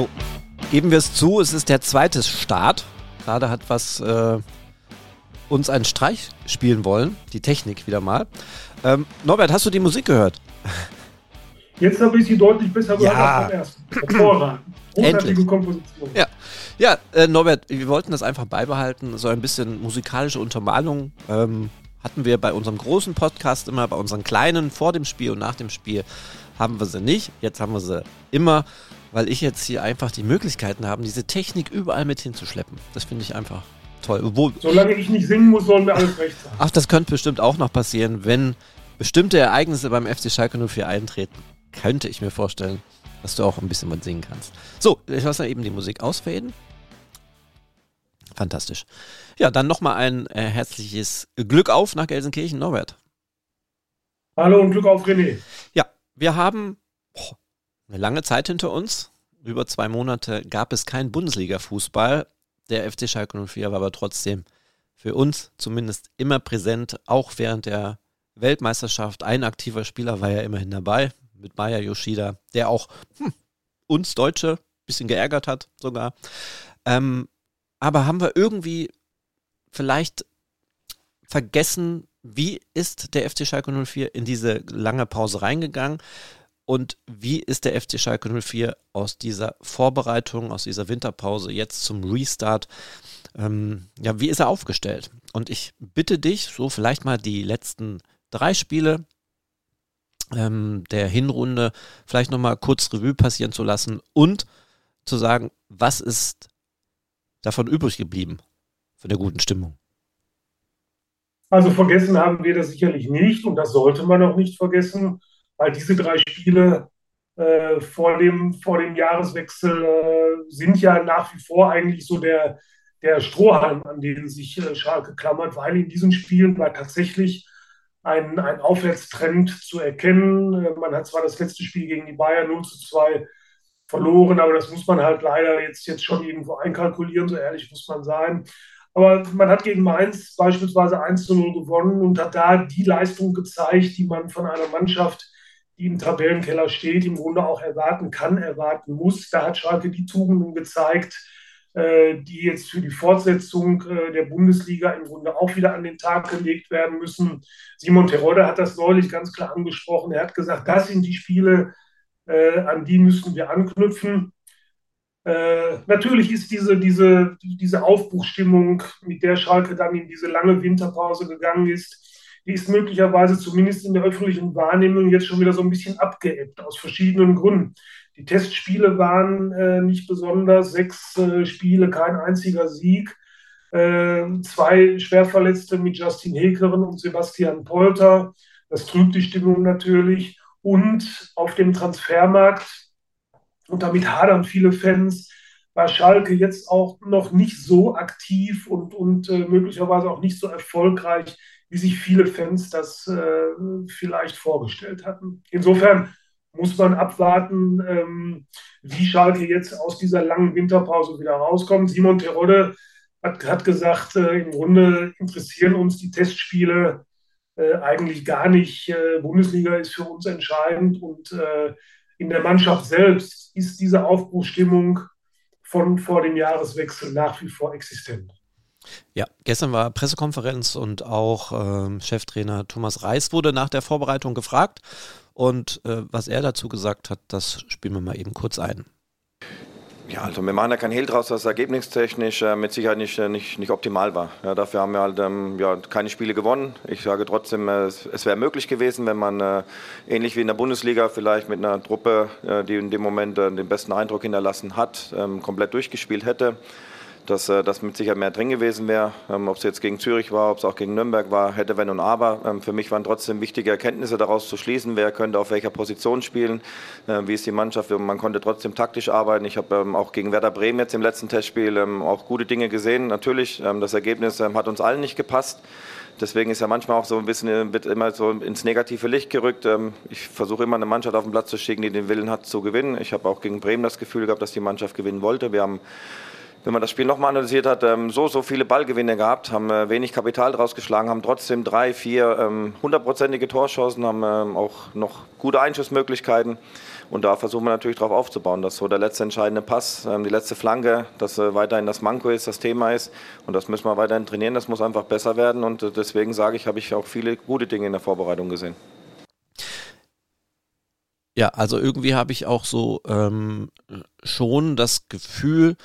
So, geben wir es zu, es ist der zweite Start. Gerade hat was äh, uns einen Streich spielen wollen, die Technik wieder mal. Ähm, Norbert, hast du die Musik gehört? Jetzt habe ich sie deutlich besser gehört ja. als beim ersten. Hervorragend. Großartige Komposition. Ja, ja äh, Norbert, wir wollten das einfach beibehalten. So ein bisschen musikalische Untermalung ähm, hatten wir bei unserem großen Podcast immer, bei unseren kleinen vor dem Spiel und nach dem Spiel haben wir sie nicht. Jetzt haben wir sie immer, weil ich jetzt hier einfach die Möglichkeiten habe, diese Technik überall mit hinzuschleppen. Das finde ich einfach toll. Obwohl, Solange ich nicht singen muss, sollen wir alles recht haben. Ach, das könnte bestimmt auch noch passieren, wenn bestimmte Ereignisse beim FC Schalke 04 eintreten. Könnte ich mir vorstellen, dass du auch ein bisschen was singen kannst. So, ich lasse eben die Musik ausfaden. Fantastisch. Ja, dann nochmal ein äh, herzliches Glück auf nach Gelsenkirchen, Norbert. Hallo und Glück auf, René. Ja, wir haben eine lange Zeit hinter uns. Über zwei Monate gab es keinen Bundesliga-Fußball. Der FC Schalke 04 war aber trotzdem für uns zumindest immer präsent, auch während der Weltmeisterschaft. Ein aktiver Spieler war ja immerhin dabei, mit Maya Yoshida, der auch hm, uns Deutsche ein bisschen geärgert hat sogar. Ähm, aber haben wir irgendwie vielleicht vergessen, wie ist der FC Schalke 04 in diese lange Pause reingegangen und wie ist der FC Schalke 04 aus dieser Vorbereitung, aus dieser Winterpause jetzt zum Restart, ähm, ja, wie ist er aufgestellt? Und ich bitte dich, so vielleicht mal die letzten drei Spiele ähm, der Hinrunde vielleicht nochmal kurz Revue passieren zu lassen und zu sagen, was ist davon übrig geblieben, von der guten Stimmung? Also vergessen haben wir das sicherlich nicht und das sollte man auch nicht vergessen, weil diese drei Spiele äh, vor, dem, vor dem Jahreswechsel äh, sind ja nach wie vor eigentlich so der, der Strohhalm, an den sich äh, Schalke klammert, weil in diesen Spielen war tatsächlich ein, ein Aufwärtstrend zu erkennen. Äh, man hat zwar das letzte Spiel gegen die Bayern 0 zu 2 verloren, aber das muss man halt leider jetzt, jetzt schon irgendwo einkalkulieren, so ehrlich muss man sein. Aber man hat gegen Mainz beispielsweise 1 zu 0 gewonnen und hat da die Leistung gezeigt, die man von einer Mannschaft, die im Tabellenkeller steht, im Grunde auch erwarten kann, erwarten muss. Da hat Schalke die Tugenden gezeigt, äh, die jetzt für die Fortsetzung äh, der Bundesliga im Grunde auch wieder an den Tag gelegt werden müssen. Simon Terodde hat das neulich ganz klar angesprochen. Er hat gesagt, das sind die Spiele, äh, an die müssen wir anknüpfen. Natürlich ist diese, diese, diese Aufbruchstimmung, mit der Schalke dann in diese lange Winterpause gegangen ist, die ist möglicherweise zumindest in der öffentlichen Wahrnehmung jetzt schon wieder so ein bisschen abgeebbt, aus verschiedenen Gründen. Die Testspiele waren äh, nicht besonders, sechs äh, Spiele, kein einziger Sieg. Äh, zwei Schwerverletzte mit Justin Hekeren und Sebastian Polter. Das trübt die Stimmung natürlich und auf dem Transfermarkt, und damit hadern viele Fans, war Schalke jetzt auch noch nicht so aktiv und, und äh, möglicherweise auch nicht so erfolgreich, wie sich viele Fans das äh, vielleicht vorgestellt hatten. Insofern muss man abwarten, ähm, wie Schalke jetzt aus dieser langen Winterpause wieder rauskommt. Simon Terodde hat, hat gesagt, äh, im Grunde interessieren uns die Testspiele äh, eigentlich gar nicht. Äh, Bundesliga ist für uns entscheidend und äh, in der Mannschaft selbst ist diese Aufbruchstimmung von vor dem Jahreswechsel nach wie vor existent. Ja, gestern war Pressekonferenz und auch ähm, Cheftrainer Thomas Reis wurde nach der Vorbereitung gefragt. Und äh, was er dazu gesagt hat, das spielen wir mal eben kurz ein. Ja, also wir machen ja kein Hehl draus, dass ergebnistechnisch äh, mit Sicherheit nicht, äh, nicht, nicht optimal war. Ja, dafür haben wir halt ähm, ja, keine Spiele gewonnen. Ich sage trotzdem, äh, es, es wäre möglich gewesen, wenn man äh, ähnlich wie in der Bundesliga vielleicht mit einer Truppe, äh, die in dem Moment äh, den besten Eindruck hinterlassen hat, ähm, komplett durchgespielt hätte dass äh, das mit Sicherheit mehr drin gewesen wäre. Ähm, ob es jetzt gegen Zürich war, ob es auch gegen Nürnberg war, hätte wenn und aber. Ähm, für mich waren trotzdem wichtige Erkenntnisse daraus zu schließen, wer könnte auf welcher Position spielen, äh, wie ist die Mannschaft. Man konnte trotzdem taktisch arbeiten. Ich habe ähm, auch gegen Werder Bremen jetzt im letzten Testspiel ähm, auch gute Dinge gesehen. Natürlich, ähm, das Ergebnis ähm, hat uns allen nicht gepasst. Deswegen ist ja manchmal auch so ein bisschen, äh, wird immer so ins negative Licht gerückt. Ich versuche immer eine Mannschaft auf den Platz zu schicken, die den Willen hat zu gewinnen. Ich habe auch gegen Bremen das Gefühl gehabt, dass die Mannschaft gewinnen wollte. Wir haben wenn man das Spiel nochmal analysiert hat, ähm, so, so viele Ballgewinne gehabt, haben äh, wenig Kapital draus geschlagen, haben trotzdem drei, vier ähm, hundertprozentige Torschancen, haben ähm, auch noch gute Einschussmöglichkeiten. Und da versuchen wir natürlich darauf aufzubauen, dass so der letzte entscheidende Pass, die letzte Flanke, dass äh, weiterhin das Manko ist, das Thema ist. Und das müssen wir weiterhin trainieren, das muss einfach besser werden. Und äh, deswegen sage ich, habe ich auch viele gute Dinge in der Vorbereitung gesehen. Ja, also irgendwie habe ich auch so ähm, schon das Gefühl,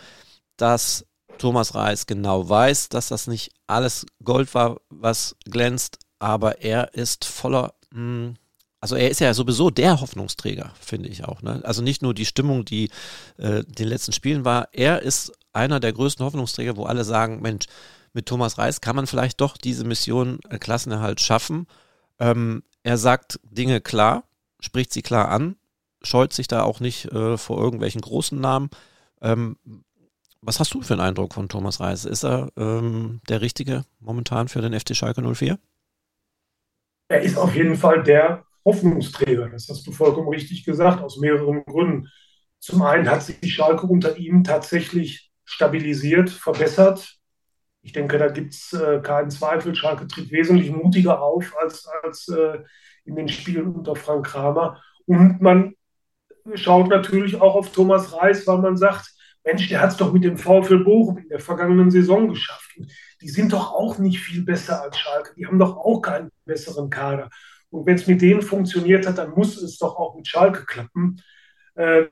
dass Thomas Reis genau weiß, dass das nicht alles Gold war, was glänzt, aber er ist voller, mh, hm, also er ist ja sowieso der Hoffnungsträger, finde ich auch. Ne? Also nicht nur die Stimmung, die äh, den letzten Spielen war, er ist einer der größten Hoffnungsträger, wo alle sagen, Mensch, mit Thomas Reis kann man vielleicht doch diese Mission äh, Klassenerhalt schaffen. Ähm, er sagt Dinge klar, spricht sie klar an, scheut sich da auch nicht äh, vor irgendwelchen großen Namen. Ähm, was hast du für einen Eindruck von Thomas Reis? Ist er ähm, der Richtige momentan für den FC Schalke 04? Er ist auf jeden Fall der Hoffnungsträger. Das hast du vollkommen richtig gesagt, aus mehreren Gründen. Zum einen hat sich die Schalke unter ihm tatsächlich stabilisiert, verbessert. Ich denke, da gibt es äh, keinen Zweifel. Schalke tritt wesentlich mutiger auf als, als äh, in den Spielen unter Frank Kramer. Und man schaut natürlich auch auf Thomas Reis, weil man sagt, Mensch, der hat es doch mit dem VfL Bochum in der vergangenen Saison geschafft. Und die sind doch auch nicht viel besser als Schalke. Die haben doch auch keinen besseren Kader. Und wenn es mit denen funktioniert hat, dann muss es doch auch mit Schalke klappen. Äh,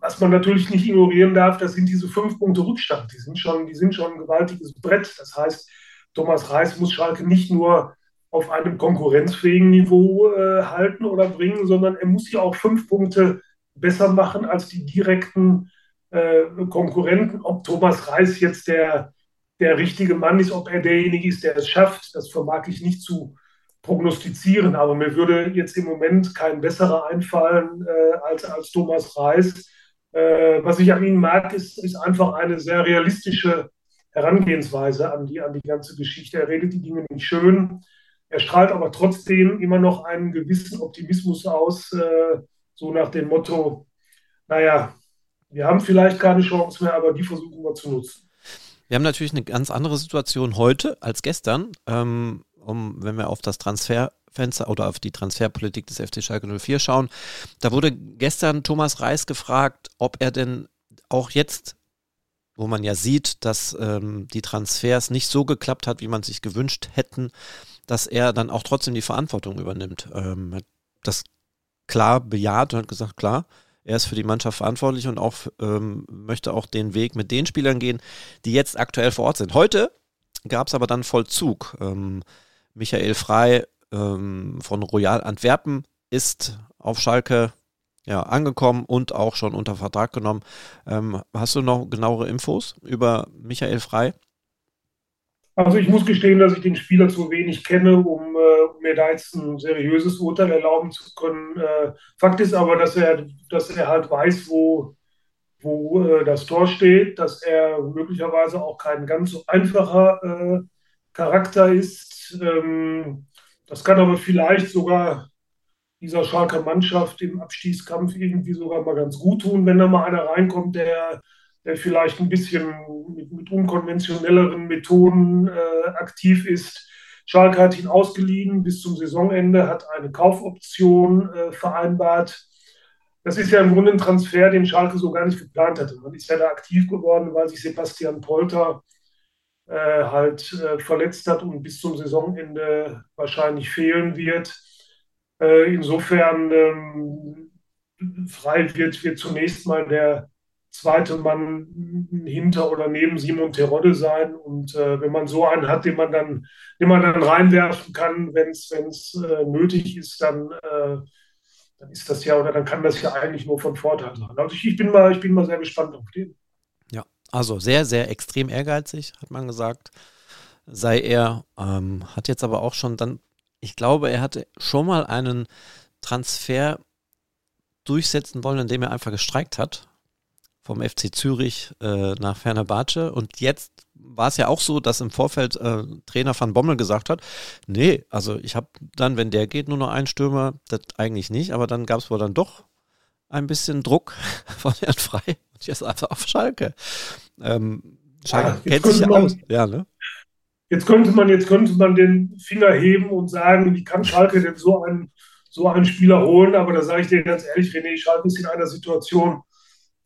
was man natürlich nicht ignorieren darf, das sind diese fünf Punkte Rückstand. Die sind schon, die sind schon ein gewaltiges Brett. Das heißt, Thomas Reis muss Schalke nicht nur auf einem konkurrenzfähigen Niveau äh, halten oder bringen, sondern er muss ja auch fünf Punkte besser machen als die direkten äh, Konkurrenten. Ob Thomas Reis jetzt der, der richtige Mann ist, ob er derjenige ist, der es schafft, das vermag ich nicht zu prognostizieren. Aber mir würde jetzt im Moment kein besserer einfallen äh, als, als Thomas Reis. Äh, was ich an ihm mag, ist, ist einfach eine sehr realistische Herangehensweise an die, an die ganze Geschichte. Er redet die Dinge nicht schön. Er strahlt aber trotzdem immer noch einen gewissen Optimismus aus, äh, so nach dem Motto, naja, wir haben vielleicht keine Chance mehr, aber die versuchen wir zu nutzen. Wir haben natürlich eine ganz andere Situation heute als gestern, ähm, um, wenn wir auf das Transferfenster oder auf die Transferpolitik des FC Schalke 04 schauen. Da wurde gestern Thomas Reis gefragt, ob er denn auch jetzt, wo man ja sieht, dass ähm, die Transfers nicht so geklappt hat, wie man sich gewünscht hätten, dass er dann auch trotzdem die Verantwortung übernimmt. Ähm, das klar bejaht und hat gesagt, klar, er ist für die Mannschaft verantwortlich und auch ähm, möchte auch den Weg mit den Spielern gehen, die jetzt aktuell vor Ort sind. Heute gab es aber dann Vollzug. Ähm, Michael Frei ähm, von Royal Antwerpen ist auf Schalke ja, angekommen und auch schon unter Vertrag genommen. Ähm, hast du noch genauere Infos über Michael Frei? Also ich muss gestehen, dass ich den Spieler zu wenig kenne, um, äh, mir da jetzt ein seriöses Urteil erlauben zu können. Äh, Fakt ist aber, dass er, dass er halt weiß, wo, wo äh, das Tor steht, dass er möglicherweise auch kein ganz so einfacher äh, Charakter ist. Ähm, das kann aber vielleicht sogar dieser Schalker Mannschaft im Abstiegskampf irgendwie sogar mal ganz gut tun, wenn da mal einer reinkommt, der der vielleicht ein bisschen mit, mit unkonventionelleren Methoden äh, aktiv ist. Schalke hat ihn ausgeliehen bis zum Saisonende, hat eine Kaufoption äh, vereinbart. Das ist ja im Grunde ein Transfer, den Schalke so gar nicht geplant hatte. Man ist ja da aktiv geworden, weil sich Sebastian Polter äh, halt äh, verletzt hat und bis zum Saisonende wahrscheinlich fehlen wird. Äh, insofern ähm, frei wird, wird zunächst mal der zweite Mann hinter oder neben Simon Terodde sein. Und äh, wenn man so einen hat, den man dann, den man dann reinwerfen kann, wenn es äh, nötig ist, dann, äh, dann ist das ja oder dann kann das ja eigentlich nur von Vorteil sein. Also ich, ich, bin mal, ich bin mal sehr gespannt auf den. Ja, also sehr, sehr extrem ehrgeizig, hat man gesagt. Sei er, ähm, hat jetzt aber auch schon dann, ich glaube, er hatte schon mal einen Transfer durchsetzen wollen, indem er einfach gestreikt hat vom FC Zürich äh, nach Fenerbahce. Und jetzt war es ja auch so, dass im Vorfeld äh, Trainer Van Bommel gesagt hat, nee, also ich habe dann, wenn der geht, nur noch einen Stürmer, das eigentlich nicht, aber dann gab es wohl dann doch ein bisschen Druck von Herrn Frei und jetzt einfach auf Schalke. Ähm, Schalke ja, kennt sich ja aus. Ja, ne? Jetzt könnte man, jetzt könnte man den Finger heben und sagen, wie kann Schalke denn so einen, so einen Spieler holen? Aber da sage ich dir ganz ehrlich, René, Schalke ist in einer Situation,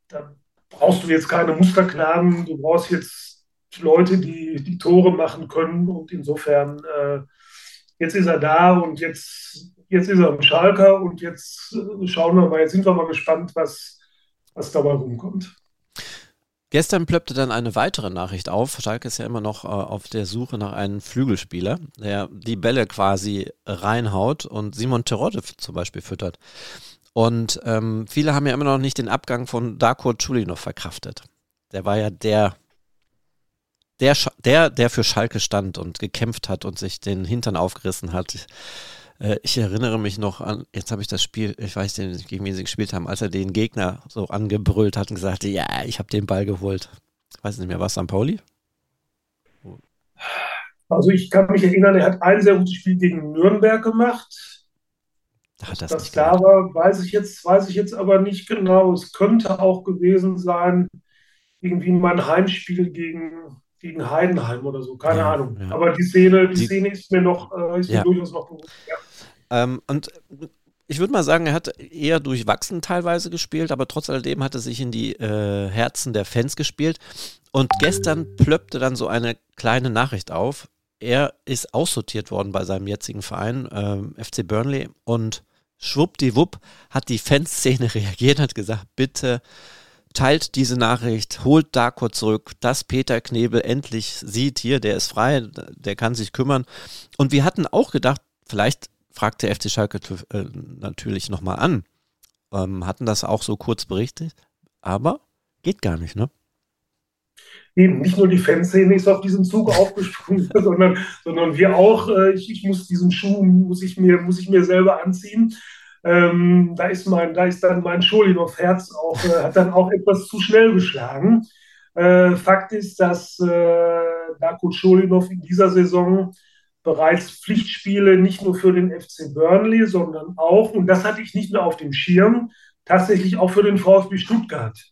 da brauchst du jetzt keine Musterknaben, du brauchst jetzt Leute, die die Tore machen können. Und insofern, äh, jetzt ist er da und jetzt, jetzt ist er ein Schalker und jetzt äh, schauen wir mal, jetzt sind wir mal gespannt, was, was dabei rumkommt. Gestern plöppte dann eine weitere Nachricht auf. Schalke ist ja immer noch äh, auf der Suche nach einem Flügelspieler, der die Bälle quasi reinhaut und Simon Terodde zum Beispiel füttert. Und ähm, viele haben ja immer noch nicht den Abgang von Darko Chulinov verkraftet. Der war ja der, der, der, der für Schalke stand und gekämpft hat und sich den Hintern aufgerissen hat. Äh, ich erinnere mich noch an, jetzt habe ich das Spiel, ich weiß nicht, gegen wen sie gespielt haben, als er den Gegner so angebrüllt hat und gesagt, ja, ich habe den Ball geholt. Ich weiß nicht mehr, was St. Pauli? Also ich kann mich erinnern, er hat ein sehr gutes Spiel gegen Nürnberg gemacht. Hat das das da war, weiß ich jetzt, weiß ich jetzt aber nicht genau. Es könnte auch gewesen sein, irgendwie mal ein Heimspiel gegen, gegen Heidenheim oder so, keine ja, Ahnung. Ja. Aber die Szene, die, die, Szene ist mir noch, äh, ist mir durchaus noch bewusst. Ja. Ähm, und ich würde mal sagen, er hat eher durchwachsen teilweise gespielt, aber trotz alledem hat er sich in die äh, Herzen der Fans gespielt. Und gestern plöppte dann so eine kleine Nachricht auf. Er ist aussortiert worden bei seinem jetzigen Verein, ähm, FC Burnley, und schwuppdiwupp hat die Fanszene reagiert und hat gesagt, bitte teilt diese Nachricht, holt Darko zurück, dass Peter Knebel endlich sieht, hier, der ist frei, der kann sich kümmern. Und wir hatten auch gedacht, vielleicht fragt der FC Schalke äh, natürlich nochmal an. Ähm, hatten das auch so kurz berichtet, aber geht gar nicht, ne? Eben, nicht nur die Fanszene ist auf diesen Zug aufgesprungen, sondern, sondern wir auch. Äh, ich, ich, muss diesen Schuh, muss ich mir, muss ich mir selber anziehen. Ähm, da, ist mein, da ist dann mein Scholinov-Herz auch, äh, hat dann auch etwas zu schnell geschlagen. Äh, Fakt ist, dass äh, Darko Scholinov in dieser Saison bereits Pflichtspiele nicht nur für den FC Burnley, sondern auch, und das hatte ich nicht mehr auf dem Schirm, tatsächlich auch für den VfB Stuttgart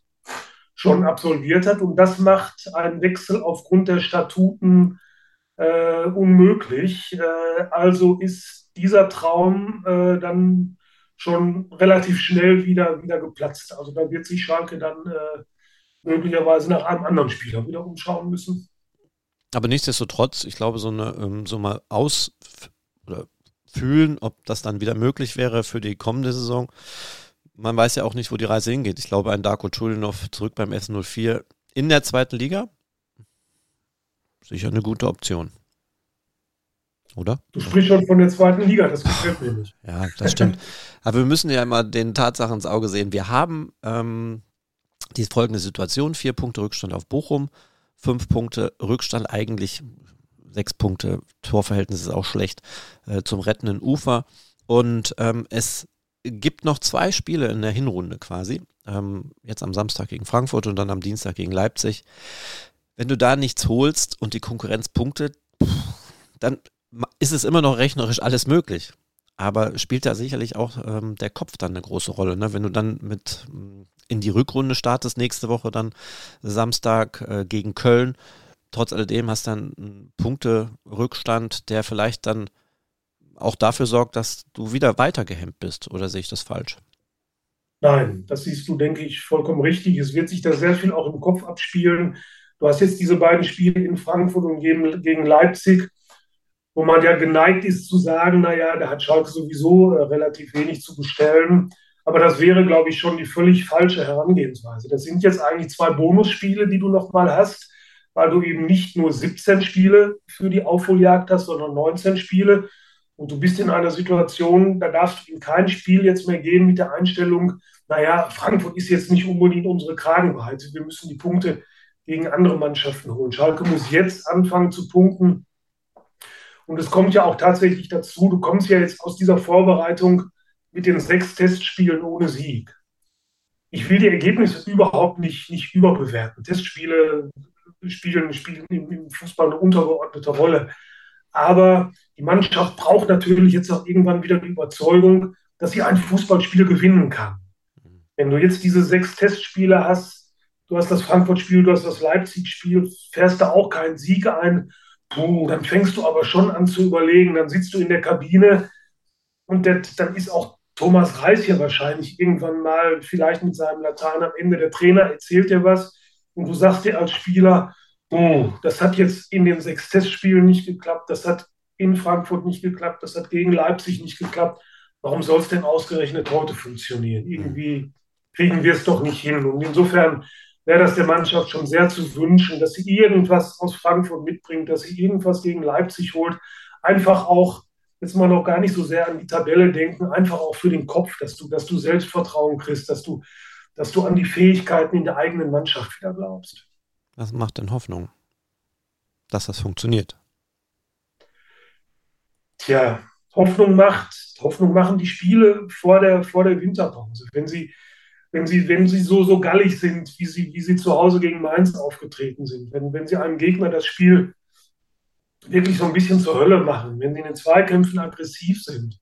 schon absolviert hat. Und das macht einen Wechsel aufgrund der Statuten äh, unmöglich. Äh, also ist dieser Traum äh, dann schon relativ schnell wieder, wieder geplatzt. Also da wird sich Schalke dann äh, möglicherweise nach einem anderen Spieler wieder umschauen müssen. Aber nichtsdestotrotz, ich glaube, so eine ähm, so mal aus oder fühlen, ob das dann wieder möglich wäre für die kommende Saison. Man weiß ja auch nicht, wo die Reise hingeht. Ich glaube, ein Darko Chulinov zurück beim S04 in der zweiten Liga, sicher eine gute Option. Oder? Du sprichst schon von der zweiten Liga, das gefällt mir nicht. Ja, das stimmt. Aber wir müssen ja immer den Tatsachen ins Auge sehen. Wir haben ähm, die folgende Situation: vier Punkte Rückstand auf Bochum, fünf Punkte Rückstand, eigentlich sechs Punkte, Torverhältnis ist auch schlecht, äh, zum rettenden Ufer. Und ähm, es gibt noch zwei Spiele in der Hinrunde quasi. Ähm, jetzt am Samstag gegen Frankfurt und dann am Dienstag gegen Leipzig. Wenn du da nichts holst und die Konkurrenz punktet, dann ist es immer noch rechnerisch alles möglich. Aber spielt da sicherlich auch ähm, der Kopf dann eine große Rolle. Ne? Wenn du dann mit in die Rückrunde startest nächste Woche dann Samstag äh, gegen Köln. Trotz alledem hast du dann einen Punkterückstand, der vielleicht dann auch dafür sorgt, dass du wieder weiter gehemmt bist. Oder sehe ich das falsch? Nein, das siehst du, denke ich, vollkommen richtig. Es wird sich da sehr viel auch im Kopf abspielen. Du hast jetzt diese beiden Spiele in Frankfurt und gegen Leipzig, wo man ja geneigt ist zu sagen, naja, da hat Schalke sowieso äh, relativ wenig zu bestellen. Aber das wäre, glaube ich, schon die völlig falsche Herangehensweise. Das sind jetzt eigentlich zwei Bonusspiele, die du nochmal hast, weil du eben nicht nur 17 Spiele für die Aufholjagd hast, sondern 19 Spiele. Und du bist in einer Situation, da darfst du in kein Spiel jetzt mehr gehen mit der Einstellung, naja, Frankfurt ist jetzt nicht unbedingt unsere Kragenweite. Wir müssen die Punkte gegen andere Mannschaften holen. Schalke muss jetzt anfangen zu punkten. Und es kommt ja auch tatsächlich dazu, du kommst ja jetzt aus dieser Vorbereitung mit den sechs Testspielen ohne Sieg. Ich will die Ergebnisse überhaupt nicht, nicht überbewerten. Testspiele spielen, spielen im Fußball eine untergeordnete Rolle. Aber die Mannschaft braucht natürlich jetzt auch irgendwann wieder die Überzeugung, dass sie ein Fußballspiel gewinnen kann. Wenn du jetzt diese sechs Testspiele hast, du hast das Frankfurt-Spiel, du hast das Leipzig-Spiel, fährst da auch keinen Sieg ein. Puh, dann fängst du aber schon an zu überlegen, dann sitzt du in der Kabine und der, dann ist auch Thomas Reis hier wahrscheinlich irgendwann mal, vielleicht mit seinem Latein am Ende, der Trainer erzählt dir was und du sagst dir als Spieler, oh, das hat jetzt in den sechs Testspielen nicht geklappt, das hat in Frankfurt nicht geklappt, das hat gegen Leipzig nicht geklappt. Warum soll es denn ausgerechnet heute funktionieren? Irgendwie kriegen wir es doch nicht hin. Und insofern wäre das der Mannschaft schon sehr zu wünschen, dass sie irgendwas aus Frankfurt mitbringt, dass sie irgendwas gegen Leipzig holt. Einfach auch, jetzt mal noch gar nicht so sehr an die Tabelle denken, einfach auch für den Kopf, dass du, dass du Selbstvertrauen kriegst, dass du, dass du an die Fähigkeiten in der eigenen Mannschaft wieder glaubst. Was macht denn Hoffnung, dass das funktioniert? Tja, Hoffnung macht, Hoffnung machen die Spiele vor der, vor der Winterpause. Wenn sie, wenn sie, wenn sie so, so gallig sind, wie sie, wie sie zu Hause gegen Mainz aufgetreten sind, wenn, wenn sie einem Gegner das Spiel wirklich so ein bisschen zur Hölle machen, wenn sie in den Zweikämpfen aggressiv sind.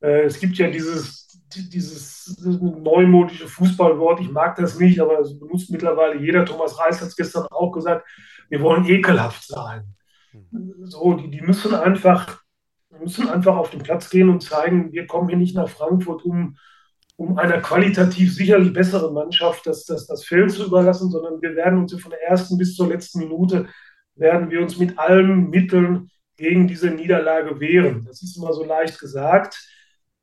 Äh, es gibt ja dieses, dieses neumodische Fußballwort, ich mag das nicht, aber es benutzt mittlerweile jeder. Thomas Reis hat es gestern auch gesagt, wir wollen ekelhaft sein. Hm. So, die, die müssen einfach müssen einfach auf den Platz gehen und zeigen, wir kommen hier nicht nach Frankfurt, um, um einer qualitativ sicherlich besseren Mannschaft das, das, das Feld zu überlassen, sondern wir werden uns von der ersten bis zur letzten Minute, werden wir uns mit allen Mitteln gegen diese Niederlage wehren. Das ist immer so leicht gesagt.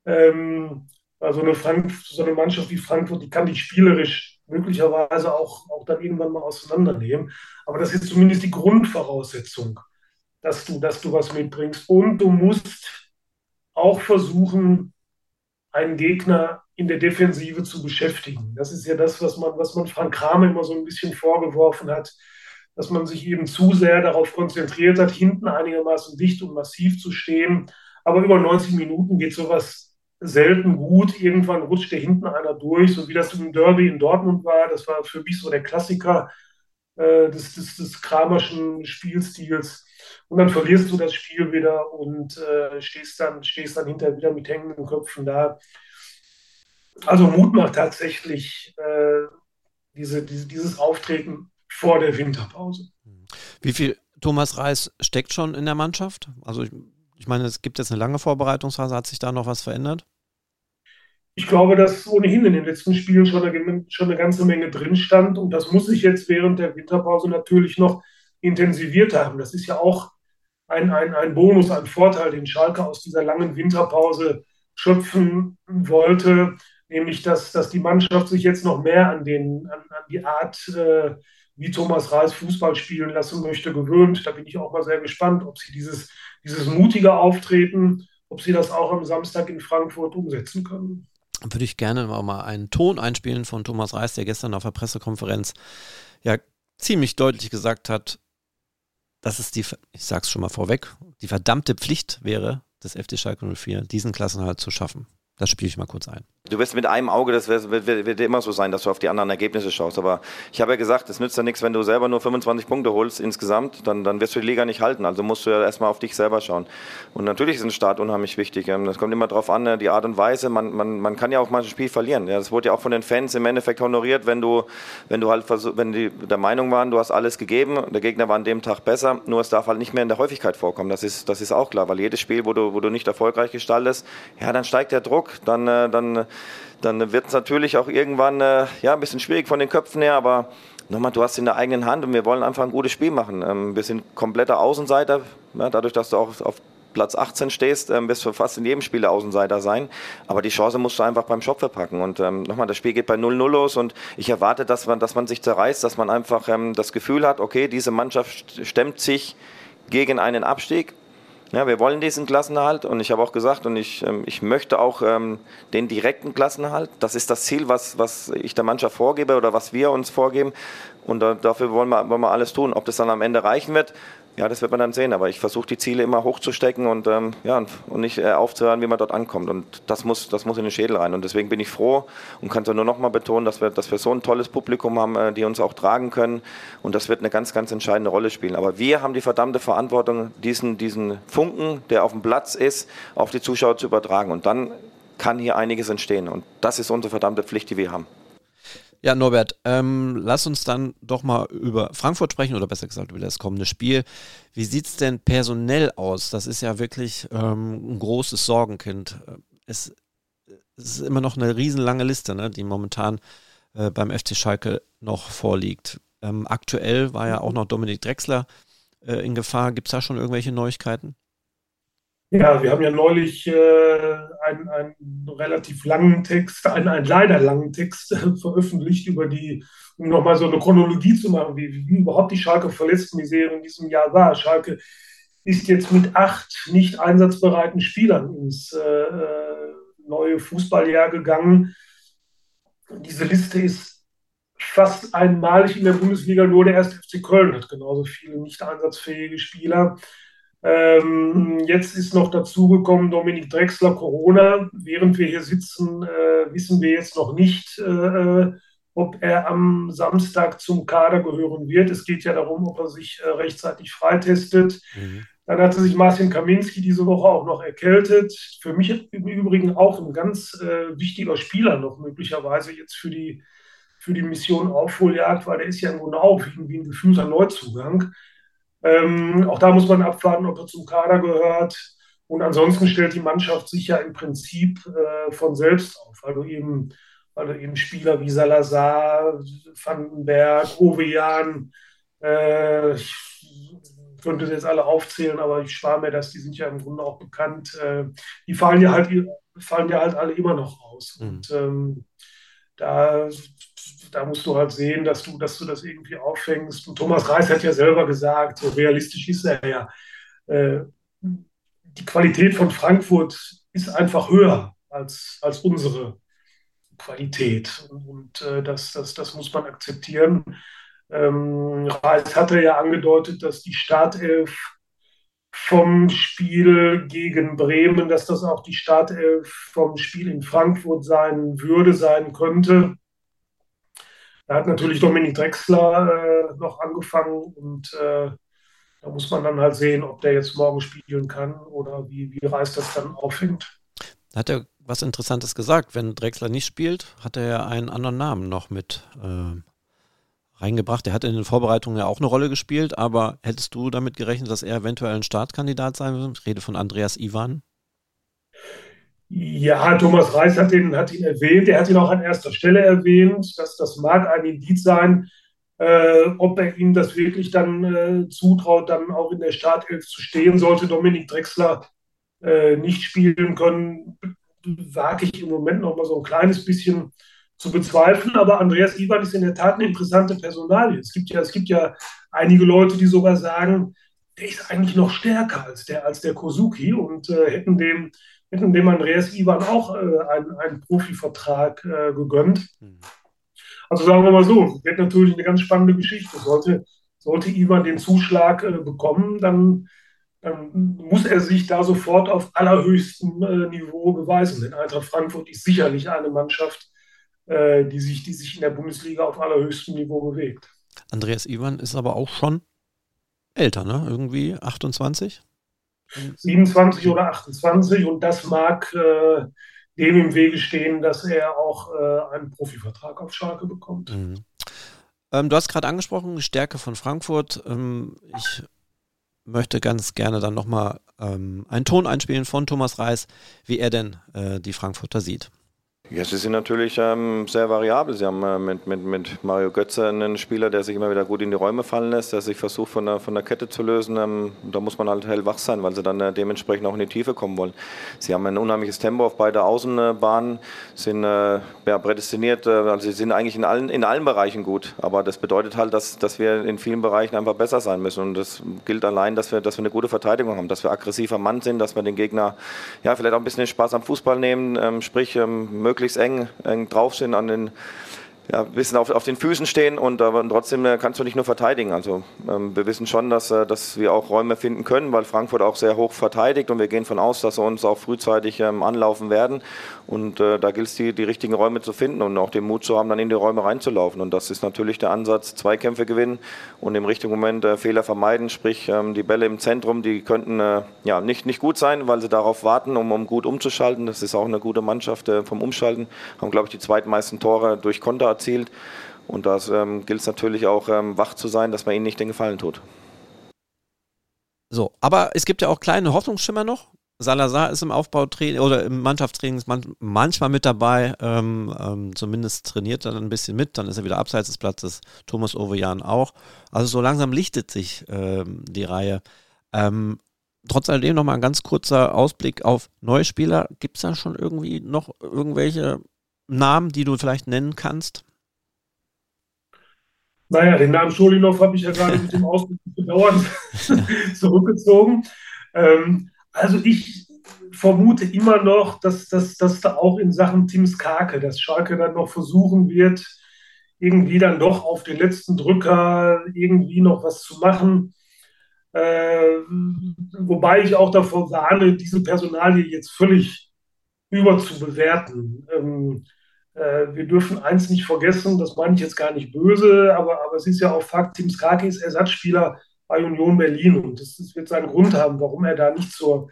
Ähm, also eine, Frank so eine Mannschaft wie Frankfurt, die kann dich spielerisch möglicherweise auch, auch dann irgendwann mal auseinandernehmen. Aber das ist zumindest die Grundvoraussetzung dass du, dass du was mitbringst. Und du musst auch versuchen, einen Gegner in der Defensive zu beschäftigen. Das ist ja das, was man, was man Frank Kramer immer so ein bisschen vorgeworfen hat, dass man sich eben zu sehr darauf konzentriert hat, hinten einigermaßen dicht und massiv zu stehen. Aber über 90 Minuten geht sowas selten gut. Irgendwann rutscht der hinten einer durch, so wie das im Derby in Dortmund war. Das war für mich so der Klassiker äh, des, des, des Kramerschen Spielstils. Und dann verlierst du das Spiel wieder und äh, stehst, dann, stehst dann hinterher wieder mit hängenden Köpfen da. Also Mut macht tatsächlich äh, diese, diese, dieses Auftreten vor der Winterpause. Wie viel Thomas Reis steckt schon in der Mannschaft? Also ich, ich meine, es gibt jetzt eine lange Vorbereitungsphase. Hat sich da noch was verändert? Ich glaube, dass ohnehin in den letzten Spielen schon eine, schon eine ganze Menge drin stand. Und das muss sich jetzt während der Winterpause natürlich noch intensiviert haben. Das ist ja auch ein, ein, ein Bonus, ein Vorteil, den Schalke aus dieser langen Winterpause schöpfen wollte, nämlich dass, dass die Mannschaft sich jetzt noch mehr an, den, an, an die Art, äh, wie Thomas Reis Fußball spielen lassen möchte, gewöhnt. Da bin ich auch mal sehr gespannt, ob sie dieses, dieses mutige Auftreten, ob sie das auch am Samstag in Frankfurt umsetzen können. Würde ich gerne mal einen Ton einspielen von Thomas Reis, der gestern auf der Pressekonferenz ja ziemlich deutlich gesagt hat, dass es die, ich sag's schon mal vorweg, die verdammte Pflicht wäre, des FC Schalke 04, diesen Klassenhalt zu schaffen. Das spiele ich mal kurz ein. Du wirst mit einem Auge, das wird, wird, wird, immer so sein, dass du auf die anderen Ergebnisse schaust. Aber ich habe ja gesagt, es nützt ja nichts, wenn du selber nur 25 Punkte holst insgesamt, dann, dann wirst du die Liga nicht halten. Also musst du ja erstmal auf dich selber schauen. Und natürlich ist ein Start unheimlich wichtig. Das ähm, kommt immer darauf an, ne, die Art und Weise. Man, man, man kann ja auch mal ein Spiel verlieren. Das wurde ja auch von den Fans im Endeffekt honoriert, wenn du, wenn du halt wenn die der Meinung waren, du hast alles gegeben, der Gegner war an dem Tag besser, nur es darf halt nicht mehr in der Häufigkeit vorkommen. Das ist, das ist auch klar, weil jedes Spiel, wo du, wo du nicht erfolgreich gestaltest, ja, dann steigt der Druck, dann, äh, dann dann wird es natürlich auch irgendwann äh, ja, ein bisschen schwierig von den Köpfen her, aber nochmal, du hast in der eigenen Hand und wir wollen einfach ein gutes Spiel machen. Ähm, wir sind kompletter Außenseiter, ja, dadurch, dass du auch auf Platz 18 stehst, ähm, wirst du fast in jedem Spiel der Außenseiter sein. Aber die Chance musst du einfach beim Schopfe packen. Und ähm, nochmal, das Spiel geht bei 0-0 los und ich erwarte, dass man, dass man sich zerreißt, dass man einfach das Gefühl hat, okay, diese Mannschaft stemmt sich gegen einen Abstieg ja, wir wollen diesen Klassenerhalt und ich habe auch gesagt und ich, ähm, ich möchte auch ähm, den direkten Klassenerhalt. Das ist das Ziel, was, was ich der Mannschaft vorgebe oder was wir uns vorgeben. Und da, dafür wollen wir, wollen wir alles tun. Ob das dann am Ende reichen wird, ja, das wird man dann sehen. Aber ich versuche die Ziele immer hochzustecken und, ähm, ja, und nicht äh, aufzuhören, wie man dort ankommt. Und das muss, das muss in den Schädel rein. Und deswegen bin ich froh und kann es nur noch mal betonen, dass wir, dass wir so ein tolles Publikum haben, äh, die uns auch tragen können. Und das wird eine ganz, ganz entscheidende Rolle spielen. Aber wir haben die verdammte Verantwortung, diesen, diesen Funken, der auf dem Platz ist, auf die Zuschauer zu übertragen. Und dann kann hier einiges entstehen. Und das ist unsere verdammte Pflicht, die wir haben. Ja, Norbert, ähm, lass uns dann doch mal über Frankfurt sprechen oder besser gesagt über das kommende Spiel. Wie sieht es denn personell aus? Das ist ja wirklich ähm, ein großes Sorgenkind. Es, es, ist immer noch eine riesenlange Liste, ne, die momentan äh, beim FC Schalke noch vorliegt. Ähm, aktuell war ja auch noch Dominik Drexler äh, in Gefahr. Gibt es da schon irgendwelche Neuigkeiten? Ja, wir haben ja neulich äh, einen, einen relativ langen Text, einen, einen leider langen Text äh, veröffentlicht über die, um nochmal so eine Chronologie zu machen, wie, wie überhaupt die Schalke Verletztenmisere in diesem Jahr war. Schalke ist jetzt mit acht nicht einsatzbereiten Spielern ins äh, äh neue Fußballjahr gegangen. Diese Liste ist fast einmalig in der Bundesliga, nur der erste FC Köln hat genauso viele nicht einsatzfähige Spieler. Ähm, jetzt ist noch dazugekommen Dominik Drexler Corona. Während wir hier sitzen, äh, wissen wir jetzt noch nicht, äh, ob er am Samstag zum Kader gehören wird. Es geht ja darum, ob er sich äh, rechtzeitig freitestet. Mhm. Dann hatte sich Marcin Kaminski diese Woche auch noch erkältet. Für mich im Übrigen auch ein ganz äh, wichtiger Spieler noch möglicherweise jetzt für die, für die Mission Aufholjagd, weil der ist ja im Grunde auch irgendwie ein gefühlter Neuzugang. Ähm, auch da muss man abwarten, ob er zum Kader gehört. Und ansonsten stellt die Mannschaft sich ja im Prinzip äh, von selbst auf. Also eben, also eben Spieler wie Salazar, Vandenberg, Ovejan, äh, ich könnte sie jetzt alle aufzählen, aber ich spare mir das, die sind ja im Grunde auch bekannt. Äh, die fallen ja halt, fallen ja halt alle immer noch aus. Mhm. Und ähm, da da musst du halt sehen, dass du, dass du das irgendwie auffängst. Und Thomas Reis hat ja selber gesagt, so realistisch ist er ja. Äh, die Qualität von Frankfurt ist einfach höher als, als unsere Qualität. Und, und äh, das, das, das muss man akzeptieren. Ähm, Reis hatte ja angedeutet, dass die Startelf vom Spiel gegen Bremen, dass das auch die Startelf vom Spiel in Frankfurt sein würde, sein könnte. Da hat natürlich Dominik Drexler äh, noch angefangen und äh, da muss man dann halt sehen, ob der jetzt morgen spielen kann oder wie, wie Reis das dann auffängt. Hat er was Interessantes gesagt. Wenn Drexler nicht spielt, hat er ja einen anderen Namen noch mit äh, reingebracht. Er hat in den Vorbereitungen ja auch eine Rolle gespielt, aber hättest du damit gerechnet, dass er eventuell ein Startkandidat sein wird? Ich rede von Andreas Iwan. Ja, Thomas Reis hat ihn, hat ihn erwähnt. Er hat ihn auch an erster Stelle erwähnt. Dass, das mag ein Indiz sein, äh, ob er ihm das wirklich dann äh, zutraut, dann auch in der Startelf zu stehen. Sollte Dominik Drexler äh, nicht spielen können, wage ich im Moment noch mal so ein kleines bisschen zu bezweifeln. Aber Andreas Iwan ist in der Tat eine interessante Personalie. Es gibt ja, es gibt ja einige Leute, die sogar sagen, der ist eigentlich noch stärker als der, als der Kozuki und äh, hätten dem hätten dem Andreas Ivan auch äh, einen, einen Profivertrag äh, gegönnt. Mhm. Also sagen wir mal so, wird natürlich eine ganz spannende Geschichte. Sollte, sollte Ivan den Zuschlag äh, bekommen, dann, dann, muss er sich da sofort auf allerhöchstem äh, Niveau beweisen. Denn Eintracht Frankfurt ist sicherlich eine Mannschaft, äh, die, sich, die sich in der Bundesliga auf allerhöchstem Niveau bewegt. Andreas Ivan ist aber auch schon älter, ne? Irgendwie 28? 27 oder 28 und das mag äh, dem im Wege stehen, dass er auch äh, einen Profivertrag auf Schalke bekommt. Mhm. Ähm, du hast gerade angesprochen, Stärke von Frankfurt. Ähm, ich möchte ganz gerne dann nochmal ähm, einen Ton einspielen von Thomas Reis, wie er denn äh, die Frankfurter sieht. Ja, sie sind natürlich ähm, sehr variabel. Sie haben äh, mit, mit, mit Mario Götze einen Spieler, der sich immer wieder gut in die Räume fallen lässt, der sich versucht von der, von der Kette zu lösen. Ähm, da muss man halt hellwach sein, weil sie dann äh, dementsprechend auch in die Tiefe kommen wollen. Sie haben ein unheimliches Tempo auf beide Außenbahnen, sind äh, ja, prädestiniert, äh, also sie sind eigentlich in allen, in allen Bereichen gut. Aber das bedeutet halt, dass, dass wir in vielen Bereichen einfach besser sein müssen. Und das gilt allein, dass wir, dass wir eine gute Verteidigung haben, dass wir aggressiver Mann sind, dass wir den Gegner ja, vielleicht auch ein bisschen Spaß am Fußball nehmen, ähm, sprich ähm, möglichst möglichst eng, eng drauf an den ja, ein bisschen auf, auf den Füßen stehen und aber trotzdem äh, kannst du nicht nur verteidigen. Also ähm, wir wissen schon, dass, äh, dass wir auch Räume finden können, weil Frankfurt auch sehr hoch verteidigt und wir gehen von aus, dass sie uns auch frühzeitig ähm, anlaufen werden. Und äh, da gilt es, die, die richtigen Räume zu finden und auch den Mut zu haben, dann in die Räume reinzulaufen. Und das ist natürlich der Ansatz, Zweikämpfe gewinnen und im richtigen Moment äh, Fehler vermeiden. Sprich, ähm, die Bälle im Zentrum, die könnten äh, ja, nicht, nicht gut sein, weil sie darauf warten, um, um gut umzuschalten. Das ist auch eine gute Mannschaft äh, vom Umschalten. Haben, glaube ich, die zweitmeisten Tore durch Konter erzielt. Und da ähm, gilt es natürlich auch, ähm, wach zu sein, dass man ihnen nicht den Gefallen tut. So, aber es gibt ja auch kleine Hoffnungsschimmer noch. Salazar ist im Aufbautraining oder im Mannschaftstraining manchmal mit dabei, ähm, ähm, zumindest trainiert er dann ein bisschen mit, dann ist er wieder abseits des Platzes, Thomas Ovejan auch. Also so langsam lichtet sich ähm, die Reihe. Ähm, trotz alledem nochmal ein ganz kurzer Ausblick auf neue Spieler. Gibt es da schon irgendwie noch irgendwelche Namen, die du vielleicht nennen kannst? Naja, den Namen Scholinov habe ich ja gerade mit dem Ausdruck bedauernd zurückgezogen. Ähm, also ich vermute immer noch, dass, dass, dass da auch in Sachen Tim Skake, dass Schalke dann noch versuchen wird, irgendwie dann doch auf den letzten Drücker irgendwie noch was zu machen. Äh, wobei ich auch davor warne, diese Personalie jetzt völlig überzubewerten. Ähm, äh, wir dürfen eins nicht vergessen, das meine ich jetzt gar nicht böse, aber, aber es ist ja auch Fakt, Tim Skaki ist Ersatzspieler bei Union Berlin und das, das wird seinen Grund haben, warum er da nicht zur,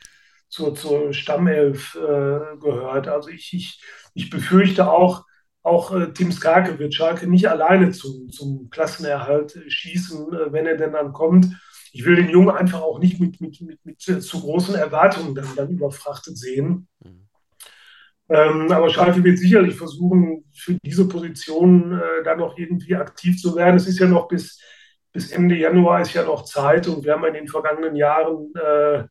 zur, zur Stammelf äh, gehört. Also ich, ich, ich befürchte auch, auch äh, Tim Skake wird Schalke nicht alleine zum, zum Klassenerhalt schießen, äh, wenn er denn dann kommt ich will den Jungen einfach auch nicht mit, mit, mit, mit zu großen Erwartungen dann, dann überfrachtet sehen. Mhm. Ähm, aber Schalke wird sicherlich versuchen, für diese Position äh, dann noch irgendwie aktiv zu werden. Es ist ja noch bis, bis Ende Januar ist ja noch Zeit und wir haben in den vergangenen Jahren, äh,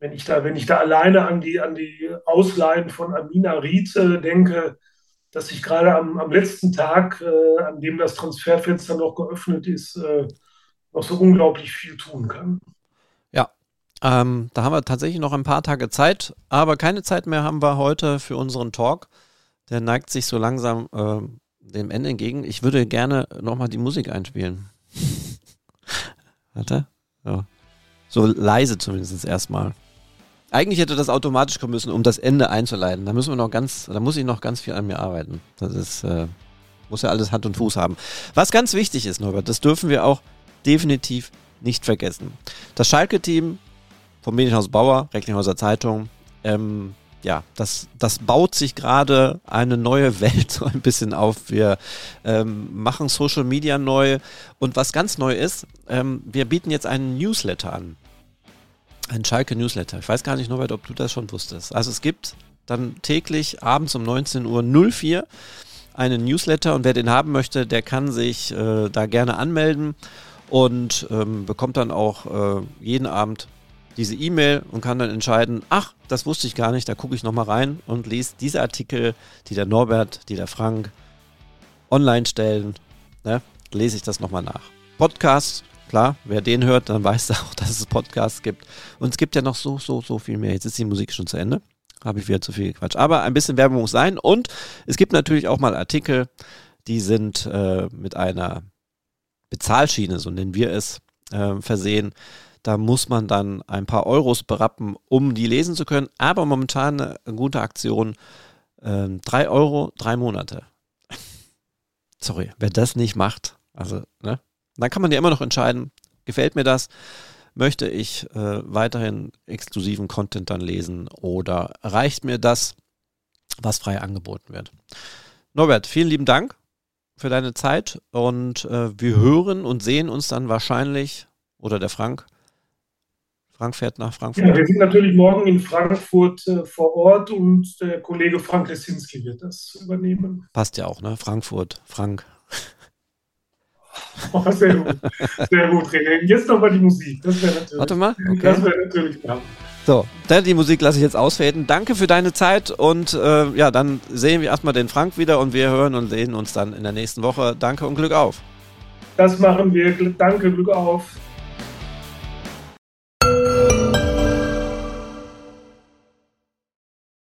wenn, ich da, wenn ich da alleine an die, an die Ausleihen von Amina Ried äh, denke, dass ich gerade am, am letzten Tag, äh, an dem das Transferfenster noch geöffnet ist, äh, noch so unglaublich viel tun kann. Ja, ähm, da haben wir tatsächlich noch ein paar Tage Zeit, aber keine Zeit mehr haben wir heute für unseren Talk. Der neigt sich so langsam äh, dem Ende entgegen. Ich würde gerne nochmal die Musik einspielen. Warte. So. so leise zumindest erstmal. Eigentlich hätte das automatisch kommen müssen, um das Ende einzuleiten. Da müssen wir noch ganz, da muss ich noch ganz viel an mir arbeiten. Das ist, äh, muss ja alles Hand und Fuß haben. Was ganz wichtig ist, Norbert, das dürfen wir auch definitiv nicht vergessen. Das Schalke-Team vom Medienhaus Bauer, Recklinghauser Zeitung, ähm, ja, das, das baut sich gerade eine neue Welt so ein bisschen auf. Wir ähm, machen Social Media neu und was ganz neu ist, ähm, wir bieten jetzt einen Newsletter an. Ein Schalke Newsletter. Ich weiß gar nicht, Norbert, ob du das schon wusstest. Also es gibt dann täglich abends um 19.04 Uhr einen Newsletter und wer den haben möchte, der kann sich äh, da gerne anmelden und ähm, bekommt dann auch äh, jeden Abend diese E-Mail und kann dann entscheiden, ach, das wusste ich gar nicht, da gucke ich nochmal rein und lese diese Artikel, die der Norbert, die der Frank online stellen, ne, lese ich das nochmal nach. Podcast, klar, wer den hört, dann weiß auch, dass es Podcasts gibt. Und es gibt ja noch so, so, so viel mehr. Jetzt ist die Musik schon zu Ende. Habe ich wieder zu viel Quatsch. Aber ein bisschen Werbung muss sein. Und es gibt natürlich auch mal Artikel, die sind äh, mit einer Bezahlschiene, so nennen wir es, äh, versehen. Da muss man dann ein paar Euros berappen, um die lesen zu können. Aber momentan eine gute Aktion. Äh, drei Euro, drei Monate. Sorry, wer das nicht macht, also, ne? Dann kann man ja immer noch entscheiden, gefällt mir das, möchte ich äh, weiterhin exklusiven Content dann lesen oder reicht mir das, was frei angeboten wird. Norbert, vielen lieben Dank für deine Zeit und äh, wir hören und sehen uns dann wahrscheinlich, oder der Frank, Frank fährt nach Frankfurt. Ja, wir sind natürlich morgen in Frankfurt äh, vor Ort und der Kollege Frank Lesinski wird das übernehmen. Passt ja auch, ne? Frankfurt, Frank. Oh, sehr gut, sehr gut, René. Jetzt nochmal die Musik. Das wäre natürlich. Warte mal. Okay. Das wäre natürlich dran. So, die Musik lasse ich jetzt ausfaden. Danke für deine Zeit und äh, ja, dann sehen wir erstmal den Frank wieder und wir hören und sehen uns dann in der nächsten Woche. Danke und Glück auf. Das machen wir. Danke, Glück auf.